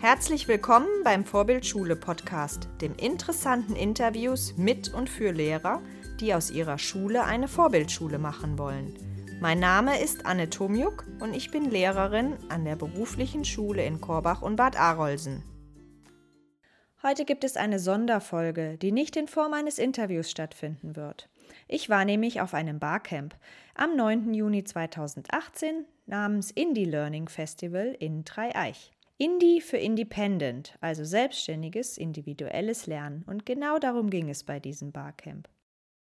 Herzlich willkommen beim Vorbildschule Podcast, dem interessanten Interviews mit und für Lehrer, die aus ihrer Schule eine Vorbildschule machen wollen. Mein Name ist Anne Tomjuk und ich bin Lehrerin an der beruflichen Schule in Korbach und Bad Arolsen. Heute gibt es eine Sonderfolge, die nicht in Form eines Interviews stattfinden wird. Ich war nämlich auf einem Barcamp am 9. Juni 2018 namens Indie Learning Festival in Dreieich. Indie für Independent, also selbstständiges, individuelles Lernen. Und genau darum ging es bei diesem Barcamp.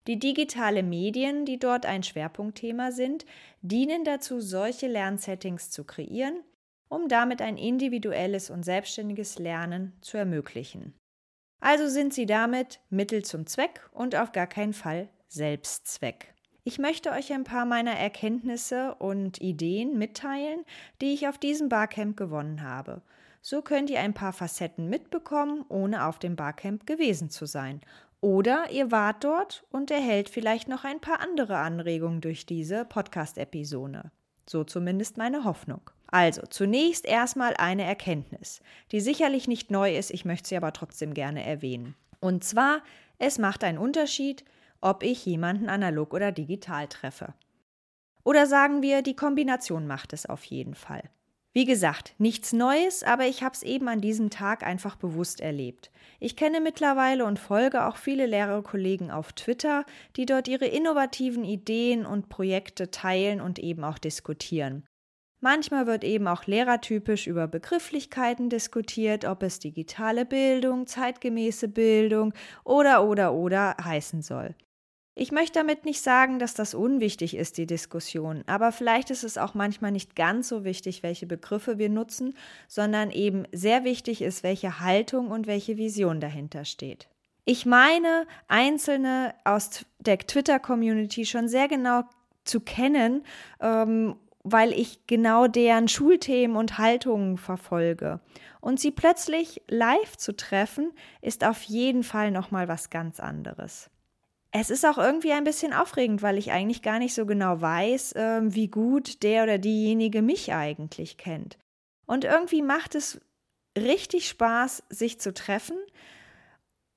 Die digitale Medien, die dort ein Schwerpunktthema sind, dienen dazu, solche Lernsettings zu kreieren, um damit ein individuelles und selbstständiges Lernen zu ermöglichen. Also sind sie damit Mittel zum Zweck und auf gar keinen Fall Selbstzweck. Ich möchte euch ein paar meiner Erkenntnisse und Ideen mitteilen, die ich auf diesem Barcamp gewonnen habe. So könnt ihr ein paar Facetten mitbekommen, ohne auf dem Barcamp gewesen zu sein. Oder ihr wart dort und erhält vielleicht noch ein paar andere Anregungen durch diese Podcast-Episode. So zumindest meine Hoffnung. Also, zunächst erstmal eine Erkenntnis, die sicherlich nicht neu ist, ich möchte sie aber trotzdem gerne erwähnen. Und zwar, es macht einen Unterschied, ob ich jemanden analog oder digital treffe. Oder sagen wir, die Kombination macht es auf jeden Fall. Wie gesagt, nichts Neues, aber ich habe es eben an diesem Tag einfach bewusst erlebt. Ich kenne mittlerweile und folge auch viele Lehrerkollegen auf Twitter, die dort ihre innovativen Ideen und Projekte teilen und eben auch diskutieren. Manchmal wird eben auch lehrertypisch über Begrifflichkeiten diskutiert, ob es digitale Bildung, zeitgemäße Bildung oder oder oder heißen soll. Ich möchte damit nicht sagen, dass das unwichtig ist, die Diskussion, aber vielleicht ist es auch manchmal nicht ganz so wichtig, welche Begriffe wir nutzen, sondern eben sehr wichtig ist, welche Haltung und welche Vision dahinter steht. Ich meine, Einzelne aus der Twitter-Community schon sehr genau zu kennen, ähm, weil ich genau deren Schulthemen und Haltungen verfolge. Und sie plötzlich live zu treffen, ist auf jeden Fall nochmal was ganz anderes. Es ist auch irgendwie ein bisschen aufregend, weil ich eigentlich gar nicht so genau weiß, äh, wie gut der oder diejenige mich eigentlich kennt. Und irgendwie macht es richtig Spaß, sich zu treffen.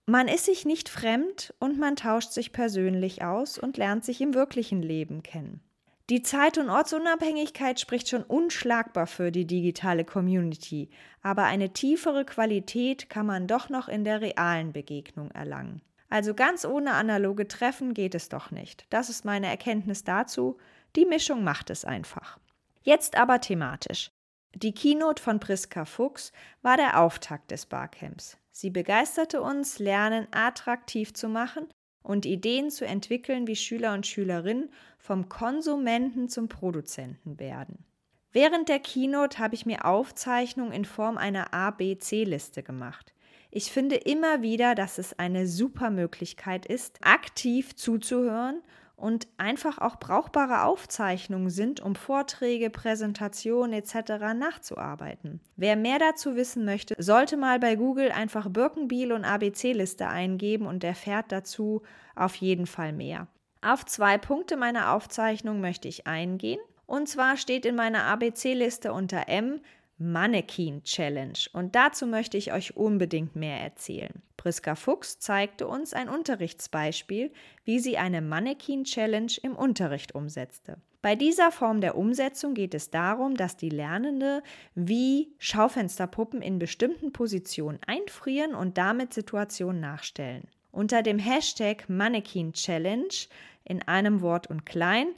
Man ist sich nicht fremd und man tauscht sich persönlich aus und lernt sich im wirklichen Leben kennen. Die Zeit- und Ortsunabhängigkeit spricht schon unschlagbar für die digitale Community, aber eine tiefere Qualität kann man doch noch in der realen Begegnung erlangen. Also ganz ohne analoge Treffen geht es doch nicht. Das ist meine Erkenntnis dazu. Die Mischung macht es einfach. Jetzt aber thematisch. Die Keynote von Priska Fuchs war der Auftakt des Barcamps. Sie begeisterte uns, Lernen attraktiv zu machen und Ideen zu entwickeln, wie Schüler und Schülerinnen vom Konsumenten zum Produzenten werden. Während der Keynote habe ich mir Aufzeichnungen in Form einer A-B-C-Liste gemacht. Ich finde immer wieder, dass es eine super Möglichkeit ist, aktiv zuzuhören und einfach auch brauchbare Aufzeichnungen sind, um Vorträge, Präsentationen etc. nachzuarbeiten. Wer mehr dazu wissen möchte, sollte mal bei Google einfach Birkenbiel und ABC-Liste eingeben und erfährt dazu auf jeden Fall mehr. Auf zwei Punkte meiner Aufzeichnung möchte ich eingehen. Und zwar steht in meiner ABC-Liste unter M Mannequin Challenge und dazu möchte ich euch unbedingt mehr erzählen. Priska Fuchs zeigte uns ein Unterrichtsbeispiel, wie sie eine Mannequin Challenge im Unterricht umsetzte. Bei dieser Form der Umsetzung geht es darum, dass die Lernende wie Schaufensterpuppen in bestimmten Positionen einfrieren und damit Situationen nachstellen. Unter dem Hashtag Mannequin Challenge in einem Wort und klein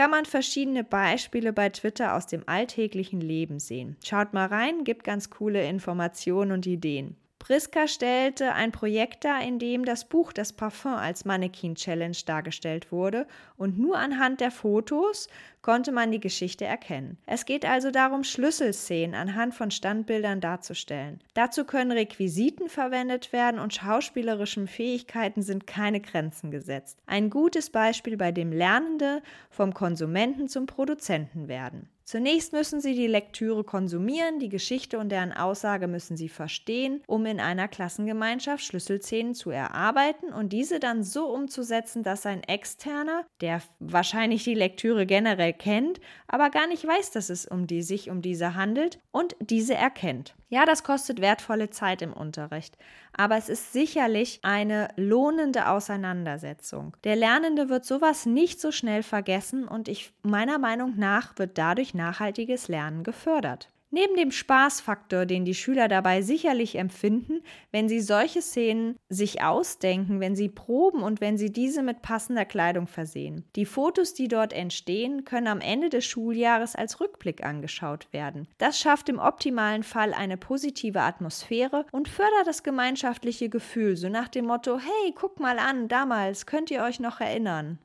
kann man verschiedene Beispiele bei Twitter aus dem alltäglichen Leben sehen. Schaut mal rein, gibt ganz coole Informationen und Ideen. Priska stellte ein Projekt dar, in dem das Buch Das Parfum als Mannequin Challenge dargestellt wurde und nur anhand der Fotos konnte man die Geschichte erkennen. Es geht also darum, Schlüsselszenen anhand von Standbildern darzustellen. Dazu können Requisiten verwendet werden und schauspielerischen Fähigkeiten sind keine Grenzen gesetzt. Ein gutes Beispiel, bei dem Lernende vom Konsumenten zum Produzenten werden. Zunächst müssen Sie die Lektüre konsumieren, die Geschichte und deren Aussage müssen Sie verstehen, um in einer Klassengemeinschaft Schlüsselszenen zu erarbeiten und diese dann so umzusetzen, dass ein Externer, der wahrscheinlich die Lektüre generell visuell kennt, aber gar nicht weiß, dass es um die sich um diese handelt und diese erkennt. Ja, das kostet wertvolle Zeit im Unterricht, aber es ist sicherlich eine lohnende Auseinandersetzung. Der Lernende wird sowas nicht so schnell vergessen und ich meiner Meinung nach wird dadurch nachhaltiges Lernen gefördert. Neben dem Spaßfaktor, den die Schüler dabei sicherlich empfinden, wenn sie solche Szenen sich ausdenken, wenn sie proben und wenn sie diese mit passender Kleidung versehen. Die Fotos, die dort entstehen, können am Ende des Schuljahres als Rückblick angeschaut werden. Das schafft im optimalen Fall eine positive Atmosphäre und fördert das gemeinschaftliche Gefühl, so nach dem Motto, hey, guck mal an, damals, könnt ihr euch noch erinnern?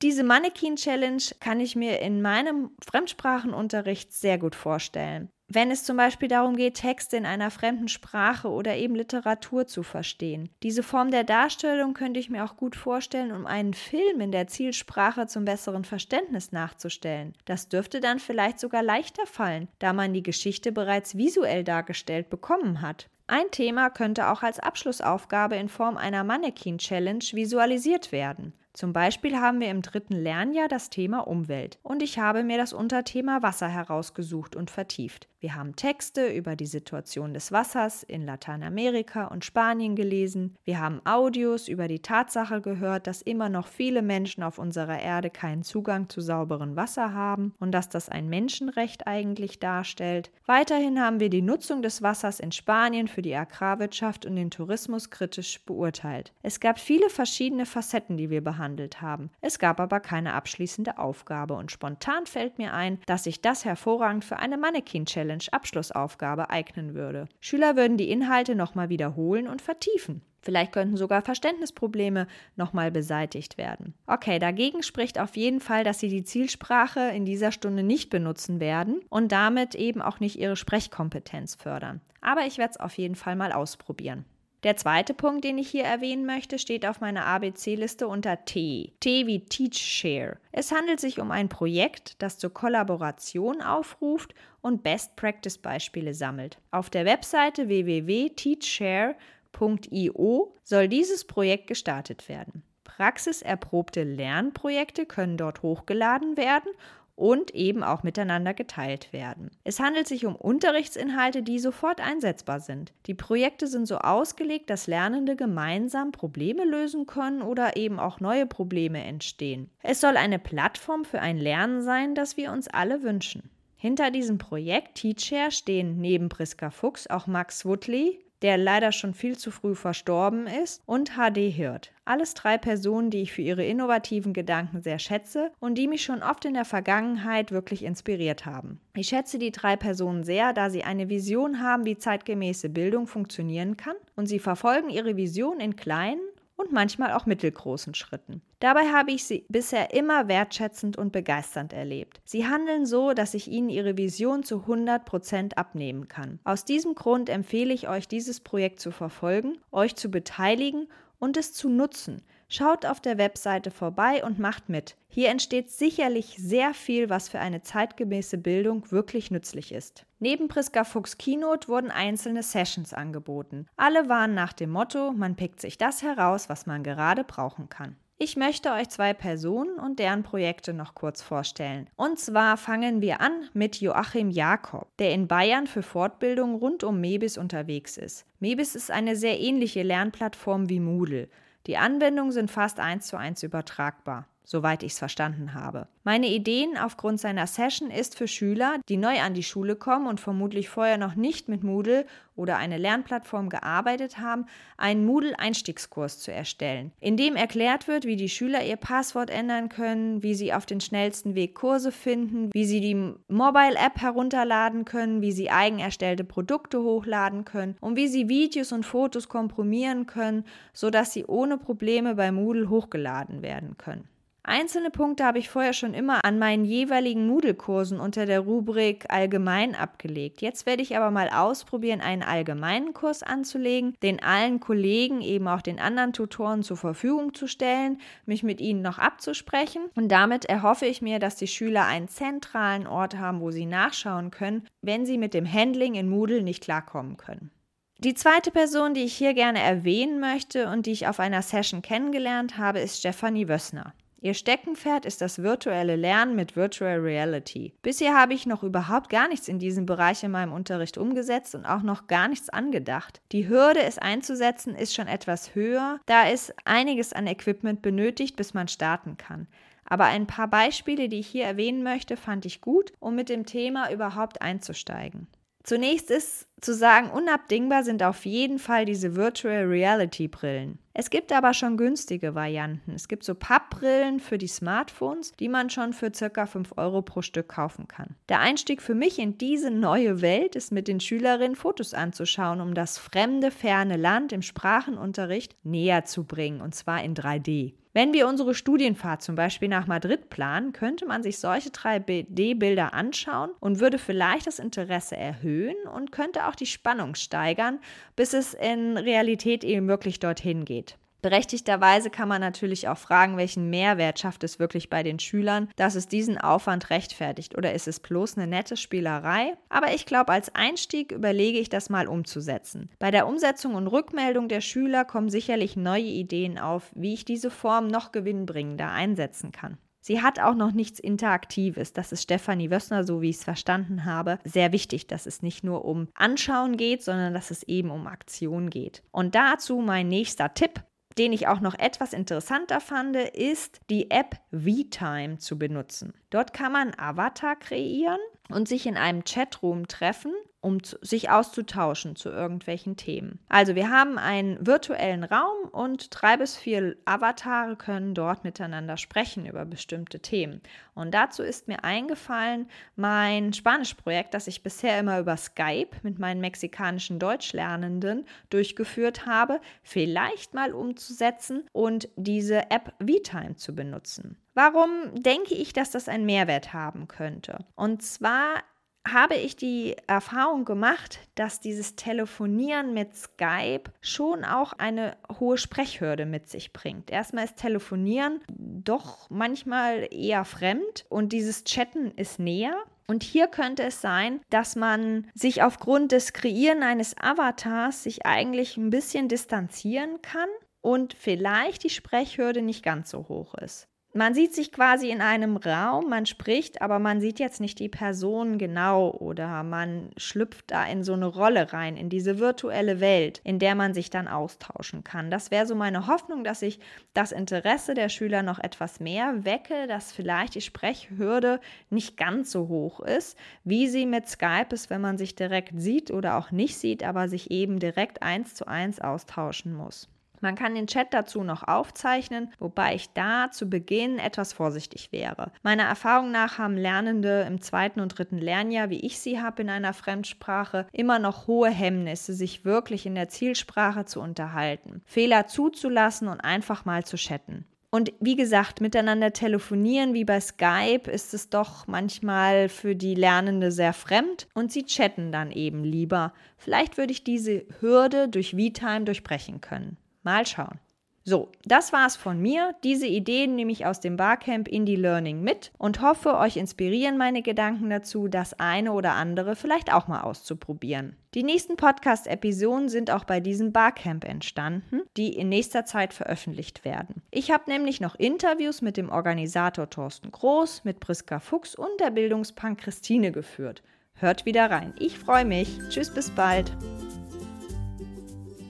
Diese Mannequin Challenge kann ich mir in meinem Fremdsprachenunterricht sehr gut vorstellen wenn es zum Beispiel darum geht, Texte in einer fremden Sprache oder eben Literatur zu verstehen. Diese Form der Darstellung könnte ich mir auch gut vorstellen, um einen Film in der Zielsprache zum besseren Verständnis nachzustellen. Das dürfte dann vielleicht sogar leichter fallen, da man die Geschichte bereits visuell dargestellt bekommen hat. Ein Thema könnte auch als Abschlussaufgabe in Form einer Mannequin-Challenge visualisiert werden. Zum Beispiel haben wir im dritten Lernjahr das Thema Umwelt und ich habe mir das Unterthema Wasser herausgesucht und vertieft. Wir haben Texte über die Situation des Wassers in Lateinamerika und Spanien gelesen. Wir haben Audios über die Tatsache gehört, dass immer noch viele Menschen auf unserer Erde keinen Zugang zu sauberem Wasser haben und dass das ein Menschenrecht eigentlich darstellt. Weiterhin haben wir die Nutzung des Wassers in Spanien für die Agrarwirtschaft und den Tourismus kritisch beurteilt. Es gab viele verschiedene Facetten, die wir behandelt haben. Es gab aber keine abschließende Aufgabe und spontan fällt mir ein, dass sich das hervorragend für eine Mannequin-Challenge Challenge Abschlussaufgabe eignen würde. Schüler würden die Inhalte nochmal wiederholen und vertiefen. Vielleicht könnten sogar Verständnisprobleme nochmal beseitigt werden. Okay, dagegen spricht auf jeden Fall, dass Sie die Zielsprache in dieser Stunde nicht benutzen werden und damit eben auch nicht Ihre Sprechkompetenz fördern. Aber ich werde es auf jeden Fall mal ausprobieren. Der zweite Punkt, den ich hier erwähnen möchte, steht auf meiner ABC-Liste unter T. T wie Teach Share. Es handelt sich um ein Projekt, das zur Kollaboration aufruft und Best Practice Beispiele sammelt. Auf der Webseite www.teachshare.io soll dieses Projekt gestartet werden. Praxiserprobte Lernprojekte können dort hochgeladen werden und eben auch miteinander geteilt werden. Es handelt sich um Unterrichtsinhalte, die sofort einsetzbar sind. Die Projekte sind so ausgelegt, dass Lernende gemeinsam Probleme lösen können oder eben auch neue Probleme entstehen. Es soll eine Plattform für ein Lernen sein, das wir uns alle wünschen. Hinter diesem Projekt Teacher stehen neben Priska Fuchs auch Max Woodley, der leider schon viel zu früh verstorben ist, und HD Hirt. Alles drei Personen, die ich für ihre innovativen Gedanken sehr schätze und die mich schon oft in der Vergangenheit wirklich inspiriert haben. Ich schätze die drei Personen sehr, da sie eine Vision haben, wie zeitgemäße Bildung funktionieren kann und sie verfolgen ihre Vision in kleinen, und manchmal auch mittelgroßen Schritten. Dabei habe ich sie bisher immer wertschätzend und begeisternd erlebt. Sie handeln so, dass ich ihnen ihre Vision zu 100 Prozent abnehmen kann. Aus diesem Grund empfehle ich euch, dieses Projekt zu verfolgen, euch zu beteiligen und es zu nutzen. Schaut auf der Webseite vorbei und macht mit. Hier entsteht sicherlich sehr viel, was für eine zeitgemäße Bildung wirklich nützlich ist. Neben Priska Fuchs Keynote wurden einzelne Sessions angeboten. Alle waren nach dem Motto, man pickt sich das heraus, was man gerade brauchen kann. Ich möchte euch zwei Personen und deren Projekte noch kurz vorstellen. Und zwar fangen wir an mit Joachim Jakob, der in Bayern für Fortbildung rund um Mebis unterwegs ist. Mebis ist eine sehr ähnliche Lernplattform wie Moodle. Die Anwendungen sind fast eins zu eins übertragbar soweit ich es verstanden habe. Meine Ideen aufgrund seiner Session ist für Schüler, die neu an die Schule kommen und vermutlich vorher noch nicht mit Moodle oder eine Lernplattform gearbeitet haben, einen Moodle-Einstiegskurs zu erstellen, in dem erklärt wird, wie die Schüler ihr Passwort ändern können, wie sie auf den schnellsten Weg Kurse finden, wie sie die Mobile-App herunterladen können, wie sie eigen erstellte Produkte hochladen können und wie sie Videos und Fotos komprimieren können, sodass sie ohne Probleme bei Moodle hochgeladen werden können. Einzelne Punkte habe ich vorher schon immer an meinen jeweiligen Moodle-Kursen unter der Rubrik Allgemein abgelegt. Jetzt werde ich aber mal ausprobieren, einen allgemeinen Kurs anzulegen, den allen Kollegen, eben auch den anderen Tutoren zur Verfügung zu stellen, mich mit ihnen noch abzusprechen. Und damit erhoffe ich mir, dass die Schüler einen zentralen Ort haben, wo sie nachschauen können, wenn sie mit dem Handling in Moodle nicht klarkommen können. Die zweite Person, die ich hier gerne erwähnen möchte und die ich auf einer Session kennengelernt habe, ist Stefanie Wössner. Ihr Steckenpferd ist das virtuelle Lernen mit Virtual Reality. Bisher habe ich noch überhaupt gar nichts in diesem Bereich in meinem Unterricht umgesetzt und auch noch gar nichts angedacht. Die Hürde, es einzusetzen, ist schon etwas höher, da es einiges an Equipment benötigt, bis man starten kann. Aber ein paar Beispiele, die ich hier erwähnen möchte, fand ich gut, um mit dem Thema überhaupt einzusteigen. Zunächst ist zu sagen, unabdingbar sind auf jeden Fall diese Virtual Reality Brillen. Es gibt aber schon günstige Varianten. Es gibt so Pappbrillen für die Smartphones, die man schon für circa 5 Euro pro Stück kaufen kann. Der Einstieg für mich in diese neue Welt ist mit den Schülerinnen Fotos anzuschauen, um das fremde, ferne Land im Sprachenunterricht näher zu bringen, und zwar in 3D. Wenn wir unsere Studienfahrt zum Beispiel nach Madrid planen, könnte man sich solche 3D-Bilder anschauen und würde vielleicht das Interesse erhöhen und könnte auch die Spannung steigern, bis es in Realität eben wirklich dorthin geht. Berechtigterweise kann man natürlich auch fragen, welchen Mehrwert schafft es wirklich bei den Schülern, dass es diesen Aufwand rechtfertigt oder ist es bloß eine nette Spielerei? Aber ich glaube, als Einstieg überlege ich das mal umzusetzen. Bei der Umsetzung und Rückmeldung der Schüler kommen sicherlich neue Ideen auf, wie ich diese Form noch gewinnbringender einsetzen kann. Sie hat auch noch nichts Interaktives. Das ist Stefanie Wössner, so wie ich es verstanden habe, sehr wichtig, dass es nicht nur um Anschauen geht, sondern dass es eben um Aktion geht. Und dazu mein nächster Tipp den ich auch noch etwas interessanter fand, ist die App VTime zu benutzen. Dort kann man Avatar kreieren und sich in einem Chatroom treffen um sich auszutauschen zu irgendwelchen Themen. Also wir haben einen virtuellen Raum und drei bis vier Avatare können dort miteinander sprechen über bestimmte Themen. Und dazu ist mir eingefallen, mein Spanischprojekt, das ich bisher immer über Skype mit meinen mexikanischen Deutschlernenden durchgeführt habe, vielleicht mal umzusetzen und diese App VTime zu benutzen. Warum denke ich, dass das einen Mehrwert haben könnte? Und zwar habe ich die Erfahrung gemacht, dass dieses Telefonieren mit Skype schon auch eine hohe Sprechhürde mit sich bringt. Erstmal ist Telefonieren doch manchmal eher fremd und dieses Chatten ist näher. Und hier könnte es sein, dass man sich aufgrund des Kreieren eines Avatars sich eigentlich ein bisschen distanzieren kann und vielleicht die Sprechhürde nicht ganz so hoch ist. Man sieht sich quasi in einem Raum, man spricht, aber man sieht jetzt nicht die Person genau oder man schlüpft da in so eine Rolle rein, in diese virtuelle Welt, in der man sich dann austauschen kann. Das wäre so meine Hoffnung, dass ich das Interesse der Schüler noch etwas mehr wecke, dass vielleicht die Sprechhürde nicht ganz so hoch ist, wie sie mit Skype ist, wenn man sich direkt sieht oder auch nicht sieht, aber sich eben direkt eins zu eins austauschen muss. Man kann den Chat dazu noch aufzeichnen, wobei ich da zu Beginn etwas vorsichtig wäre. Meiner Erfahrung nach haben Lernende im zweiten und dritten Lernjahr, wie ich sie habe in einer Fremdsprache, immer noch hohe Hemmnisse, sich wirklich in der Zielsprache zu unterhalten, Fehler zuzulassen und einfach mal zu chatten. Und wie gesagt, miteinander telefonieren wie bei Skype ist es doch manchmal für die Lernende sehr fremd und sie chatten dann eben lieber. Vielleicht würde ich diese Hürde durch VTime durchbrechen können. Mal schauen. So, das war's von mir. Diese Ideen nehme ich aus dem Barcamp Indie Learning mit und hoffe, euch inspirieren meine Gedanken dazu, das eine oder andere vielleicht auch mal auszuprobieren. Die nächsten Podcast-Episoden sind auch bei diesem Barcamp entstanden, die in nächster Zeit veröffentlicht werden. Ich habe nämlich noch Interviews mit dem Organisator Thorsten Groß, mit Priska Fuchs und der Bildungspunk Christine geführt. Hört wieder rein. Ich freue mich. Tschüss, bis bald.